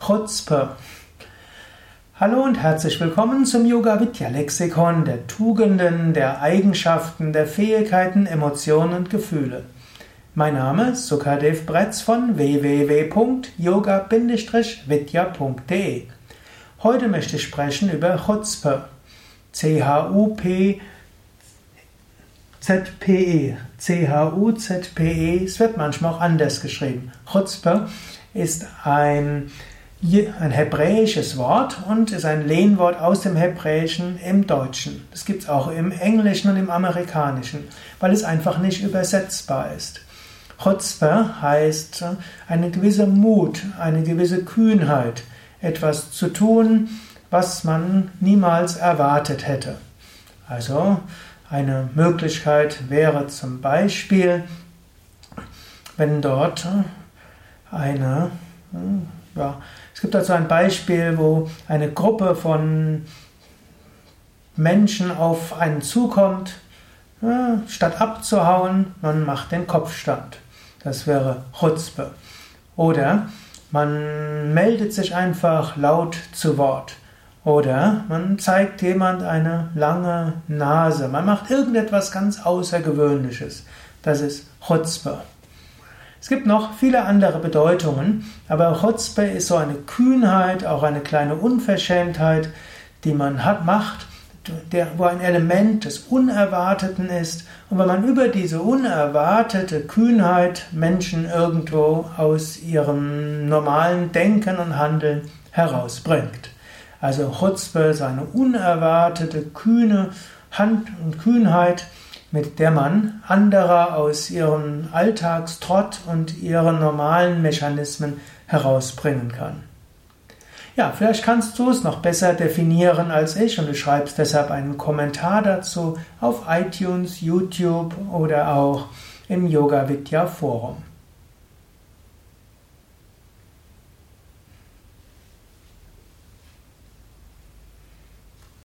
Chutzpe. Hallo und herzlich willkommen zum Yoga Vidya Lexikon der Tugenden, der Eigenschaften, der Fähigkeiten, Emotionen und Gefühle. Mein Name ist Sukadev Bretz von www.yoga-vidya.de. Heute möchte ich sprechen über Chutzpe. C-H-U-P Z-P-E. C-H-U-Z-P-E. Es wird manchmal auch anders geschrieben. Chutzpe ist ein ein hebräisches Wort und ist ein Lehnwort aus dem Hebräischen im Deutschen. Das gibt es auch im Englischen und im Amerikanischen, weil es einfach nicht übersetzbar ist. Chutzpe heißt eine gewisse Mut, eine gewisse Kühnheit, etwas zu tun, was man niemals erwartet hätte. Also eine Möglichkeit wäre zum Beispiel, wenn dort eine ja, es gibt also ein Beispiel, wo eine Gruppe von Menschen auf einen zukommt, ja, statt abzuhauen, man macht den Kopfstand. Das wäre Chutzpe. Oder man meldet sich einfach laut zu Wort. Oder man zeigt jemand eine lange Nase. Man macht irgendetwas ganz Außergewöhnliches. Das ist Chutzpe. Es gibt noch viele andere Bedeutungen, aber Chutzpe ist so eine Kühnheit, auch eine kleine Unverschämtheit, die man hat, macht, der, wo ein Element des Unerwarteten ist. Und wenn man über diese unerwartete Kühnheit Menschen irgendwo aus ihrem normalen Denken und Handeln herausbringt. Also Chutzpe ist eine unerwartete, kühne Hand und Kühnheit, mit der man andere aus ihrem Alltagstrott und ihren normalen Mechanismen herausbringen kann. Ja, vielleicht kannst du es noch besser definieren als ich und du schreibst deshalb einen Kommentar dazu auf iTunes, YouTube oder auch im Yoga Vidya Forum.